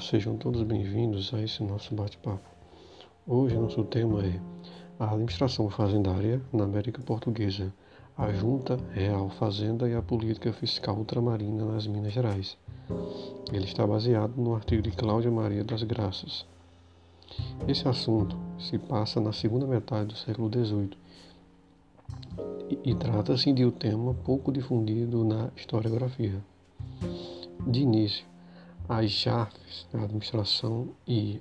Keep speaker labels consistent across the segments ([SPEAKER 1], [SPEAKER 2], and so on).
[SPEAKER 1] Sejam todos bem-vindos a esse nosso bate-papo. Hoje nosso tema é a administração fazendária na América Portuguesa, a Junta Real Fazenda e a política fiscal ultramarina nas Minas Gerais. Ele está baseado no artigo de Cláudia Maria das Graças. Esse assunto se passa na segunda metade do século XVIII e trata-se de um tema pouco difundido na historiografia. De início, as chefes da administração e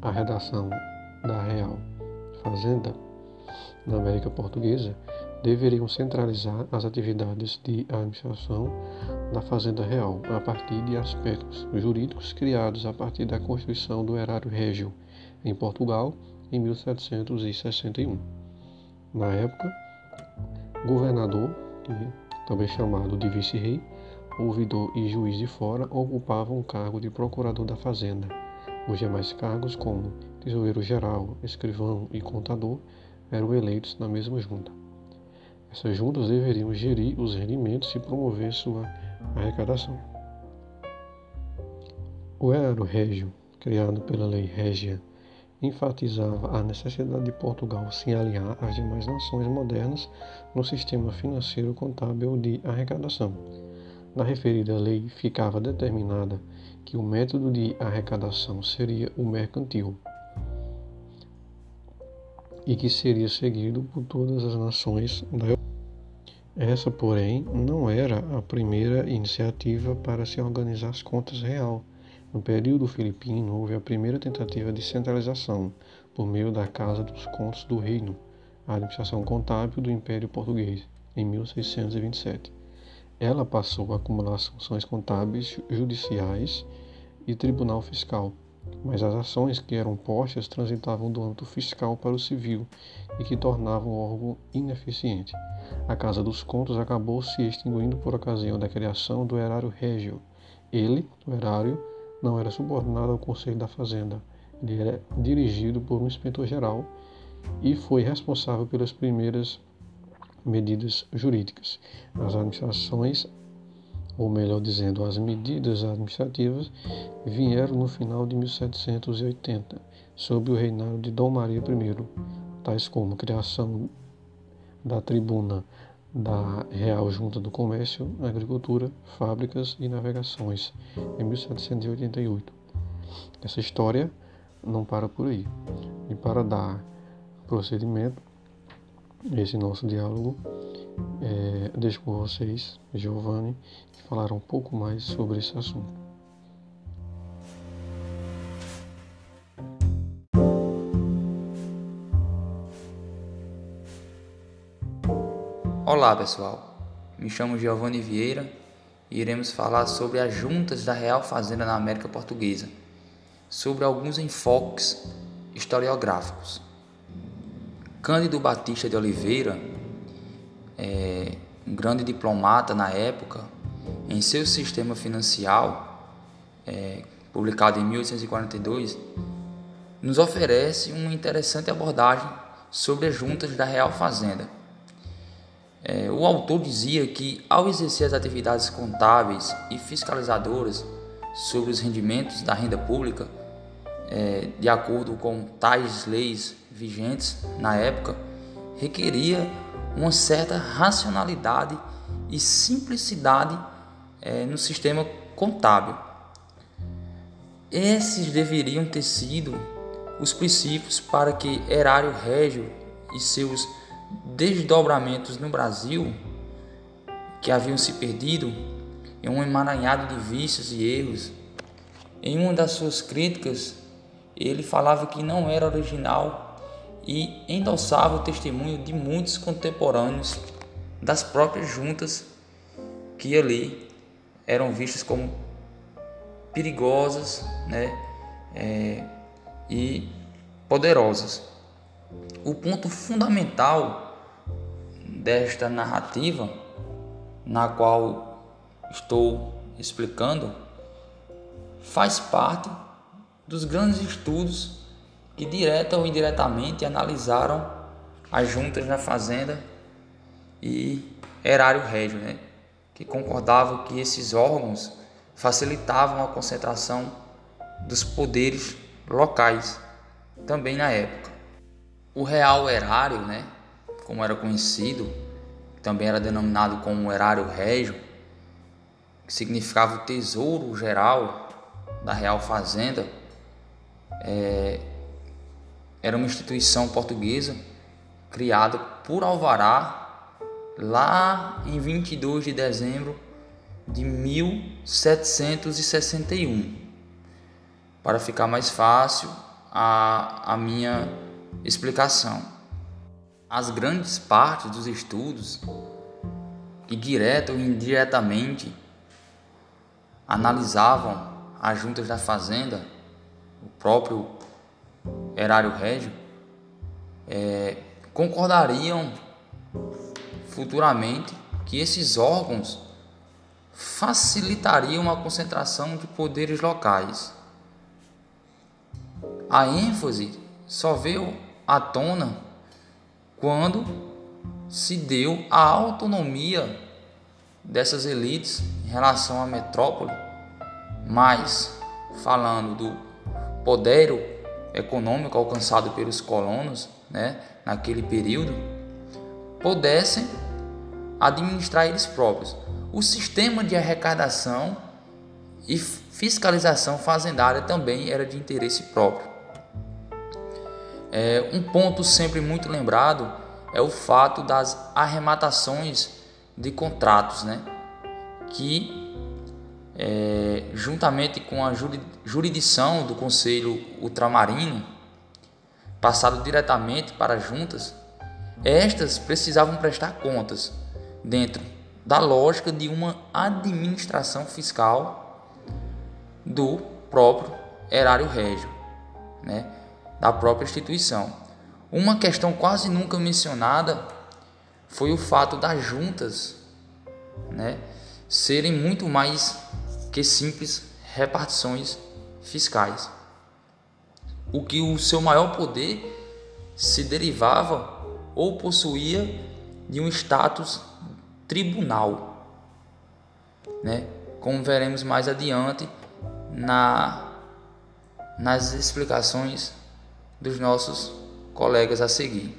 [SPEAKER 1] a redação da Real Fazenda na América Portuguesa deveriam centralizar as atividades de administração da Fazenda Real a partir de aspectos jurídicos criados a partir da Constituição do Erário Régio em Portugal em 1761. Na época, governador, também chamado de vice-rei, ouvidor e juiz de fora ocupavam o cargo de procurador da fazenda. Os demais cargos, como tesoureiro-geral, escrivão e contador, eram eleitos na mesma junta. Essas juntas deveriam gerir os rendimentos e promover sua arrecadação. O erário régio, criado pela lei régia, enfatizava a necessidade de Portugal se alinhar às demais nações modernas no sistema financeiro contábil de arrecadação na referida lei ficava determinada que o método de arrecadação seria o mercantil e que seria seguido por todas as nações da Europa. Essa, porém, não era a primeira iniciativa para se organizar as contas real. No período filipino, houve a primeira tentativa de centralização por meio da Casa dos Contos do Reino, a administração contábil do Império Português, em 1627 ela passou a acumular funções contábeis, judiciais e tribunal fiscal, mas as ações que eram postas transitavam do âmbito fiscal para o civil e que tornavam o órgão ineficiente. A Casa dos Contos acabou se extinguindo por ocasião da criação do erário régio. Ele, o erário, não era subordinado ao Conselho da Fazenda. Ele era dirigido por um inspetor-geral e foi responsável pelas primeiras medidas jurídicas. As administrações, ou melhor dizendo, as medidas administrativas, vieram no final de 1780, sob o reinado de Dom Maria I, tais como a criação da tribuna da Real Junta do Comércio, Agricultura, Fábricas e Navegações, em 1788. Essa história não para por aí. E para dar procedimento, esse nosso diálogo. É, deixo com vocês, Giovanni, que falar um pouco mais sobre esse assunto.
[SPEAKER 2] Olá pessoal, me chamo Giovanni Vieira e iremos falar sobre as juntas da Real Fazenda na América Portuguesa, sobre alguns enfoques historiográficos. Cândido Batista de Oliveira, é, um grande diplomata na época, em seu sistema financial, é, publicado em 1842, nos oferece uma interessante abordagem sobre as juntas da Real Fazenda. É, o autor dizia que, ao exercer as atividades contábeis e fiscalizadoras sobre os rendimentos da renda pública, é, de acordo com tais leis vigentes na época, requeria uma certa racionalidade e simplicidade é, no sistema contábil. Esses deveriam ter sido os princípios para que Erário Régio e seus desdobramentos no Brasil, que haviam se perdido em um emaranhado de vícios e erros, em uma das suas críticas ele falava que não era original e endossava o testemunho de muitos contemporâneos das próprias juntas que ali eram vistas como perigosas né, é, e poderosas. O ponto fundamental desta narrativa, na qual estou explicando, faz parte dos grandes estudos que direta ou indiretamente analisaram as juntas na fazenda e erário régio, né? que concordavam que esses órgãos facilitavam a concentração dos poderes locais também na época. O real erário, né, como era conhecido, também era denominado como erário régio, que significava o tesouro geral da Real Fazenda, é, era uma instituição portuguesa criada por Alvará lá em 22 de dezembro de 1761. Para ficar mais fácil a, a minha explicação. As grandes partes dos estudos, que direto ou indiretamente analisavam as juntas da fazenda, o próprio erário régio, é, concordariam futuramente que esses órgãos facilitariam a concentração de poderes locais. A ênfase só veio à tona quando se deu a autonomia dessas elites em relação à metrópole mas, falando do poder econômico alcançado pelos colonos né, naquele período, pudessem administrar eles próprios. O sistema de arrecadação e fiscalização fazendária também era de interesse próprio. É, um ponto sempre muito lembrado é o fato das arrematações de contratos, né? que é, juntamente com a jurisdição do Conselho Ultramarino, passado diretamente para as juntas, estas precisavam prestar contas dentro da lógica de uma administração fiscal do próprio erário régio, né, da própria instituição. Uma questão quase nunca mencionada foi o fato das juntas né, serem muito mais que simples repartições fiscais. O que o seu maior poder se derivava ou possuía de um status tribunal, né? Como veremos mais adiante na nas explicações dos nossos colegas a seguir.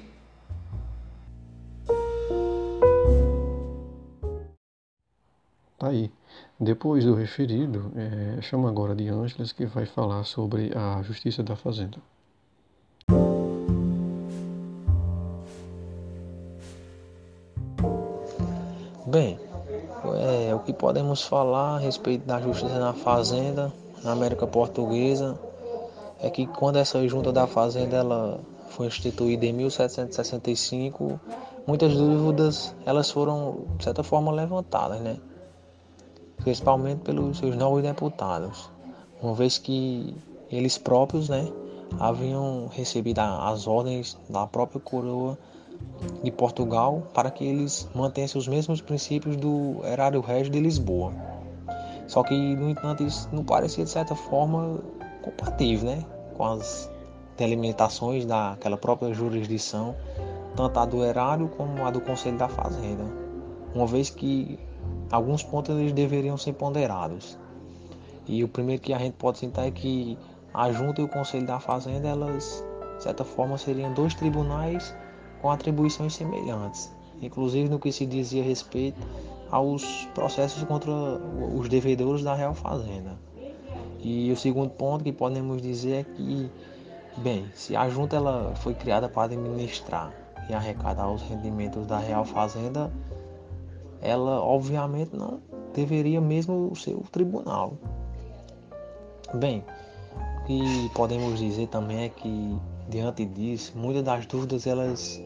[SPEAKER 1] Tá aí. Depois do referido, é, chamo agora de Ângeles, que vai falar sobre a Justiça da Fazenda.
[SPEAKER 3] Bem, é, o que podemos falar a respeito da Justiça na Fazenda, na América Portuguesa, é que quando essa Junta da Fazenda ela foi instituída em 1765, muitas dúvidas elas foram, de certa forma, levantadas, né? Principalmente pelos seus novos deputados, uma vez que eles próprios né, haviam recebido as ordens da própria coroa de Portugal para que eles mantessem os mesmos princípios do erário régio de Lisboa. Só que, no entanto, isso não parecia de certa forma compatível né, com as delimitações daquela própria jurisdição, tanto a do erário como a do Conselho da Fazenda, uma vez que alguns pontos eles deveriam ser ponderados. E o primeiro que a gente pode citar é que a Junta e o Conselho da Fazenda, elas, de certa forma, seriam dois tribunais com atribuições semelhantes, inclusive no que se dizia respeito aos processos contra os devedores da Real Fazenda. E o segundo ponto que podemos dizer é que, bem, se a junta ela foi criada para administrar e arrecadar os rendimentos da Real Fazenda, ela obviamente não deveria mesmo ser o tribunal. Bem, o que podemos dizer também é que diante disso, muitas das dúvidas elas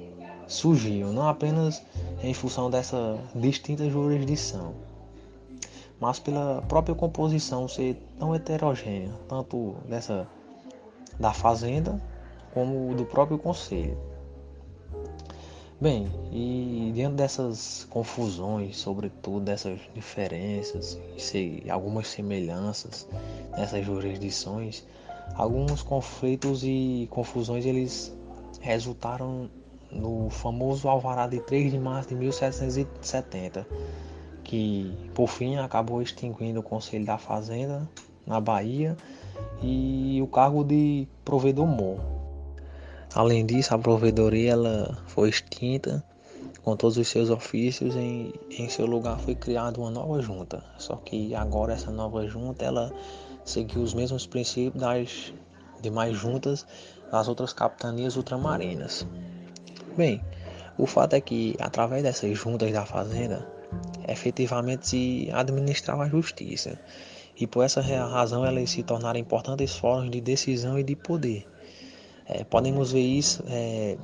[SPEAKER 3] surgiam, não apenas em função dessa distinta jurisdição, mas pela própria composição ser tão heterogênea, tanto dessa da fazenda como do próprio conselho. Bem, e diante dessas confusões, sobretudo dessas diferenças e algumas semelhanças nessas jurisdições, alguns conflitos e confusões eles resultaram no famoso alvará de 3 de março de 1770, que por fim acabou extinguindo o Conselho da Fazenda na Bahia, e o cargo de provedor mor. Além disso, a provedoria ela foi extinta com todos os seus ofícios em, em seu lugar foi criada uma nova junta. Só que agora essa nova junta ela seguiu os mesmos princípios das demais juntas das outras capitanias ultramarinas. Bem, o fato é que através dessas juntas da fazenda efetivamente se administrava a justiça e por essa razão elas se tornaram importantes fóruns de decisão e de poder. É, podemos ver isso é,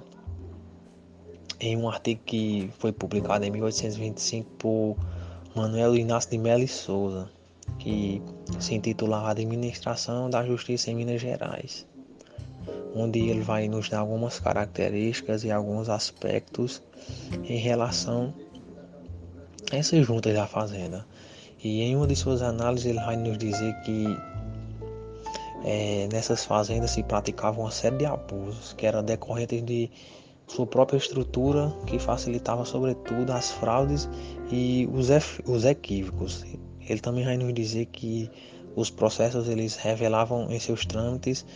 [SPEAKER 3] em um artigo que foi publicado em 1825 por Manuel Inácio de Melo Souza, que se intitulava Administração da Justiça em Minas Gerais, onde ele vai nos dar algumas características e alguns aspectos em relação a essas juntas da fazenda. E em uma de suas análises ele vai nos dizer que é, nessas fazendas se praticava uma série de abusos que eram decorrentes de sua própria estrutura que facilitava sobretudo as fraudes e os, os equívocos. Ele também vai nos dizer que os processos eles revelavam em seus trâmites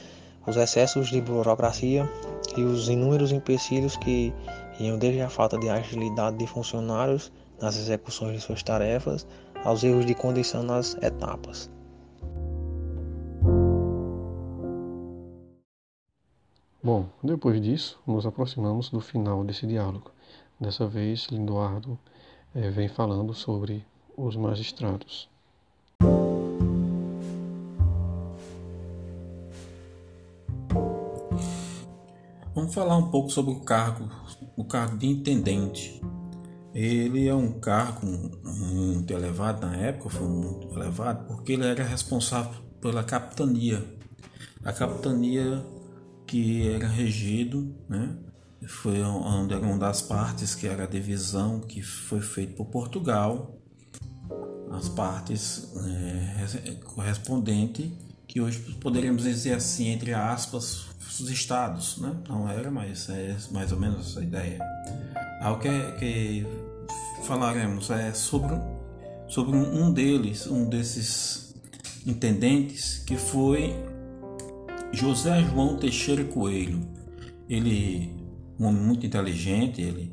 [SPEAKER 3] os excessos de burocracia e os inúmeros empecilhos que iam desde a falta de agilidade de funcionários nas execuções de suas tarefas aos erros de condição nas etapas.
[SPEAKER 1] Bom, depois disso, nos aproximamos do final desse diálogo. Dessa vez, Lindoardo é, vem falando sobre os magistrados.
[SPEAKER 4] Vamos falar um pouco sobre o cargo, o cargo de intendente. Ele é um cargo muito elevado na época, foi muito elevado, porque ele era responsável pela capitania. A capitania que era regido, né? Foi onde era uma das partes que era a divisão que foi feita por Portugal, as partes é, correspondentes que hoje poderíamos dizer assim entre aspas os estados, né? Não era, mas é mais ou menos essa ideia. Algo que, que falaremos é sobre sobre um deles, um desses intendentes que foi José João Teixeira Coelho, ele, um homem muito inteligente, ele,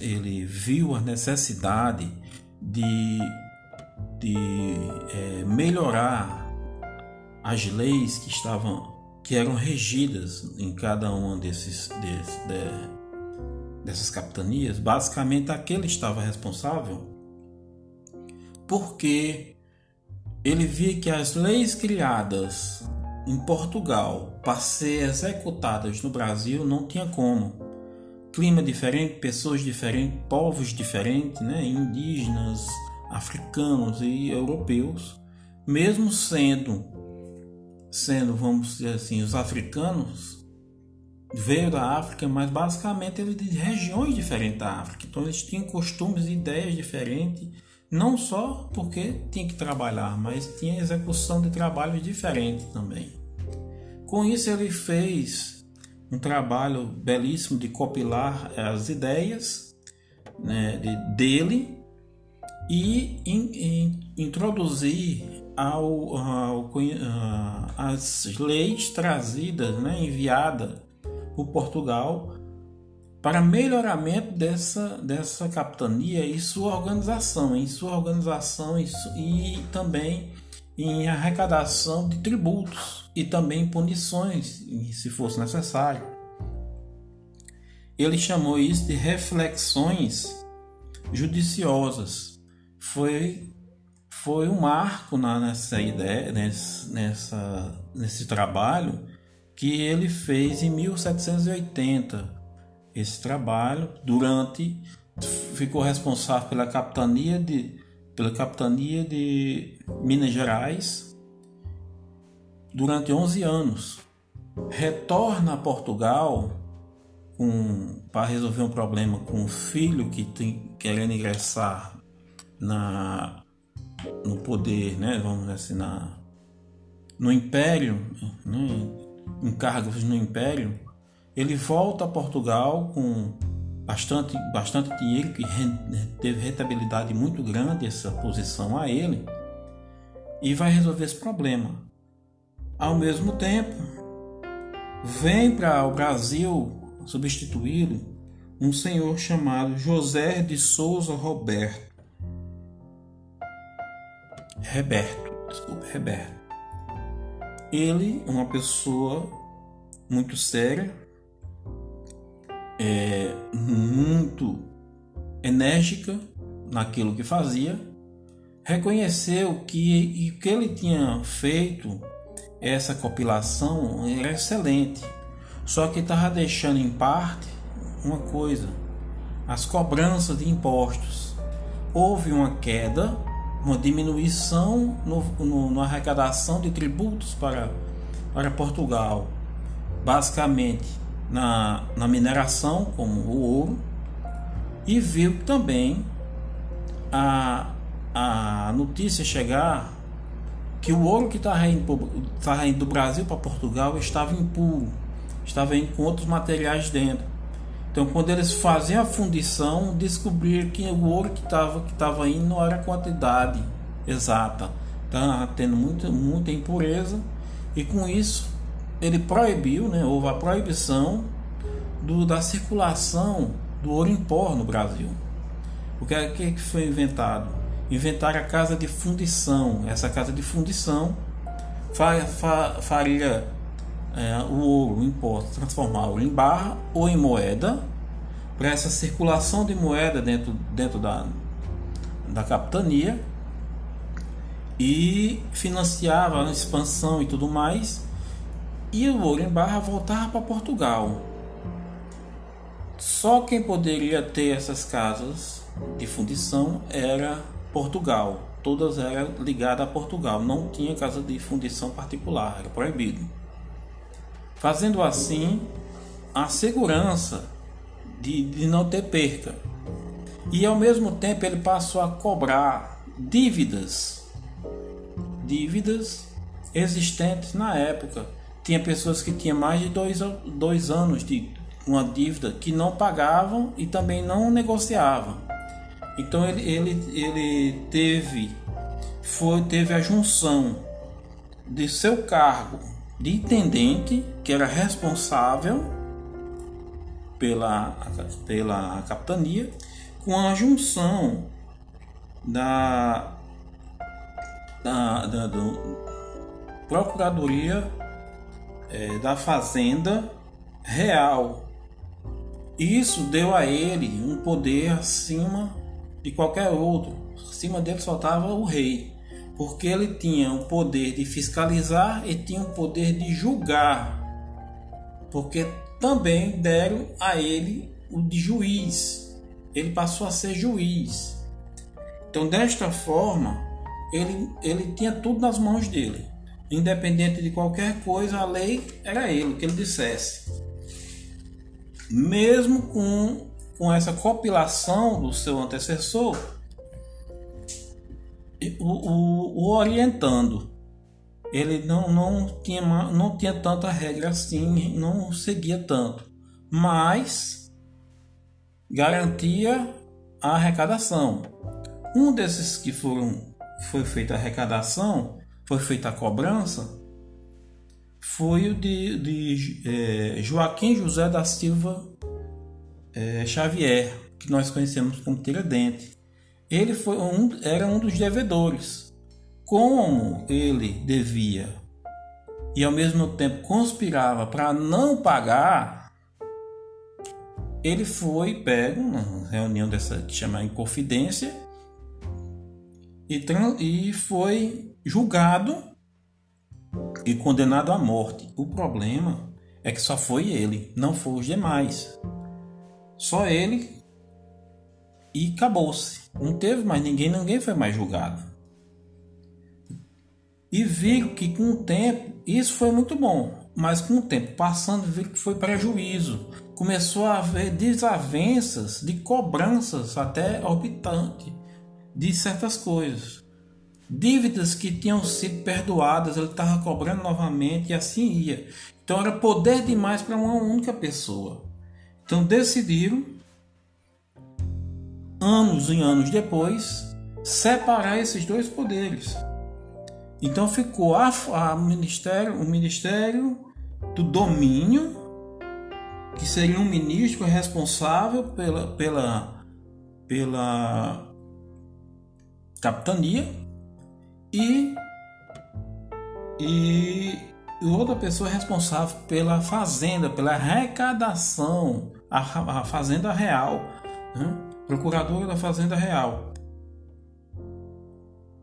[SPEAKER 4] ele viu a necessidade de, de é, melhorar as leis que estavam que eram regidas em cada uma desses, desses de, dessas capitanias. Basicamente, aquele estava responsável porque ele via que as leis criadas em Portugal para ser executadas no Brasil não tinha como. Clima diferente, pessoas diferentes, povos diferentes, né? indígenas, africanos e europeus, mesmo sendo, sendo, vamos dizer assim, os africanos veio da África, mas basicamente eles de regiões diferentes da África. Então eles tinham costumes e ideias diferentes, não só porque tinha que trabalhar, mas tinha execução de trabalhos diferentes também. Com isso, ele fez um trabalho belíssimo de copilar as ideias né, de, dele e in, in, introduzir ao, ao, as leis trazidas, né, enviadas por Portugal para melhoramento dessa, dessa capitania e sua organização, em sua organização e, e também em arrecadação de tributos e também punições, se fosse necessário. Ele chamou isso de reflexões judiciosas. Foi foi um marco na, nessa ideia, nesse, nessa, nesse trabalho que ele fez em 1780. Esse trabalho, durante, ficou responsável pela capitania de, pela capitania de Minas Gerais durante 11 anos. Retorna a Portugal para resolver um problema com o filho que tem querendo ingressar na no poder, né, vamos dizer assim, na, no império, né, em cargos no império, ele volta a Portugal com bastante, bastante dinheiro, que teve rentabilidade muito grande essa posição a ele. e vai resolver esse problema. Ao mesmo tempo, vem para o Brasil substituí-lo um senhor chamado José de Souza Roberto. Roberto, desculpa, Roberto. Ele, uma pessoa muito séria, é, muito enérgica naquilo que fazia, reconheceu que o que ele tinha feito, essa compilação, era excelente, só que estava deixando em parte uma coisa: as cobranças de impostos. Houve uma queda, uma diminuição no, no, arrecadação de tributos para, para Portugal, basicamente na, na mineração, como o ouro, e viu também a, a notícia chegar que o ouro que estava indo, indo do Brasil para Portugal estava impuro, estava indo com outros materiais dentro. Então, quando eles faziam a fundição, descobriram que o ouro que estava que tava indo não era a quantidade exata, estava tendo muita, muita impureza, e com isso ele proibiu, né, houve a proibição do, da circulação do ouro em pó no Brasil. O que, é, que foi inventado? Inventaram a casa de fundição. Essa casa de fundição faria é, o ouro em pó, transformá-lo em barra ou em moeda, para essa circulação de moeda dentro, dentro da, da capitania e financiava a expansão e tudo mais. E o ouro em barra voltava para Portugal. Só quem poderia ter essas casas de fundição era Portugal. Todas eram ligadas a Portugal. Não tinha casa de fundição particular, era proibido. Fazendo assim, a segurança de, de não ter perca. E ao mesmo tempo ele passou a cobrar dívidas, dívidas existentes na época. Tinha pessoas que tinham mais de dois, dois anos de uma dívida que não pagavam e também não negociavam. Então ele, ele, ele teve, foi, teve a junção de seu cargo de intendente, que era responsável pela, pela capitania, com a junção da, da, da do, Procuradoria é, da Fazenda Real isso deu a ele um poder acima de qualquer outro. Acima dele só estava o rei, porque ele tinha o poder de fiscalizar e tinha o poder de julgar, porque também deram a ele o de juiz. Ele passou a ser juiz. Então, desta forma, ele, ele tinha tudo nas mãos dele. Independente de qualquer coisa, a lei era ele, que ele dissesse mesmo com, com essa compilação do seu antecessor, o, o, o orientando. Ele não, não, tinha, não tinha tanta regra assim, não seguia tanto, mas garantia a arrecadação. Um desses que foram foi feita a arrecadação, foi feita a cobrança, foi o de, de é, Joaquim José da Silva é, Xavier, que nós conhecemos como Tiradente. Ele foi um, era um dos devedores. Como ele devia e ao mesmo tempo conspirava para não pagar, ele foi pego na reunião dessa que chama Inconfidência e, e foi julgado e condenado à morte. O problema é que só foi ele, não foram os demais. Só ele e acabou-se. Não teve mais ninguém, ninguém foi mais julgado. E viram que com o tempo, isso foi muito bom, mas com o tempo passando, viram que foi prejuízo. Começou a haver desavenças de cobranças até orbitante de certas coisas. Dívidas que tinham sido perdoadas, ele estava cobrando novamente e assim ia. Então era poder demais para uma única pessoa. Então decidiram, anos e anos depois, separar esses dois poderes. Então ficou a, a ministério, o Ministério do Domínio, que seria um ministro responsável pela, pela, pela capitania e, e outra pessoa responsável pela fazenda, pela arrecadação, a, a fazenda real, né? procuradora da fazenda real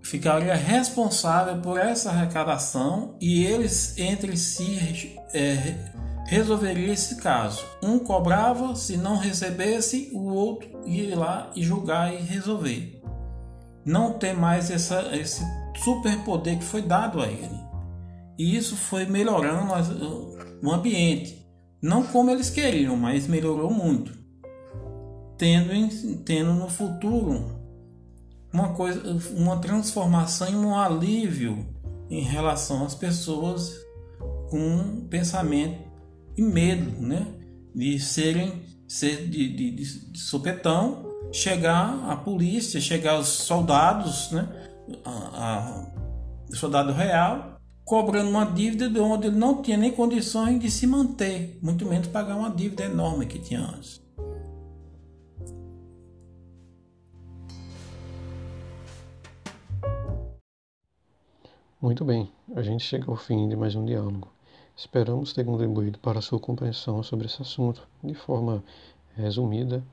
[SPEAKER 4] ficaria responsável por essa arrecadação e eles entre si é, resolveriam esse caso. Um cobrava, se não recebesse, o outro ia lá e julgar e resolver. Não ter mais essa, esse superpoder que foi dado a ele. E isso foi melhorando o ambiente. Não como eles queriam, mas melhorou muito. Tendo, tendo no futuro uma coisa, uma transformação e um alívio em relação às pessoas com pensamento e medo, né? De serem ser de, de, de, sopetão, chegar a polícia, chegar os soldados, né? A, a, soldado real cobrando uma dívida de onde ele não tinha nem condições de se manter, muito menos pagar uma dívida enorme que tinha antes.
[SPEAKER 1] Muito bem, a gente chega ao fim de mais um diálogo. Esperamos ter contribuído para a sua compreensão sobre esse assunto de forma resumida,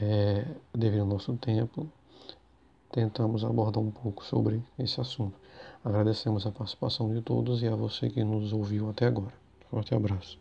[SPEAKER 1] é, devido ao nosso tempo tentamos abordar um pouco sobre esse assunto. Agradecemos a participação de todos e a você que nos ouviu até agora. Forte abraço.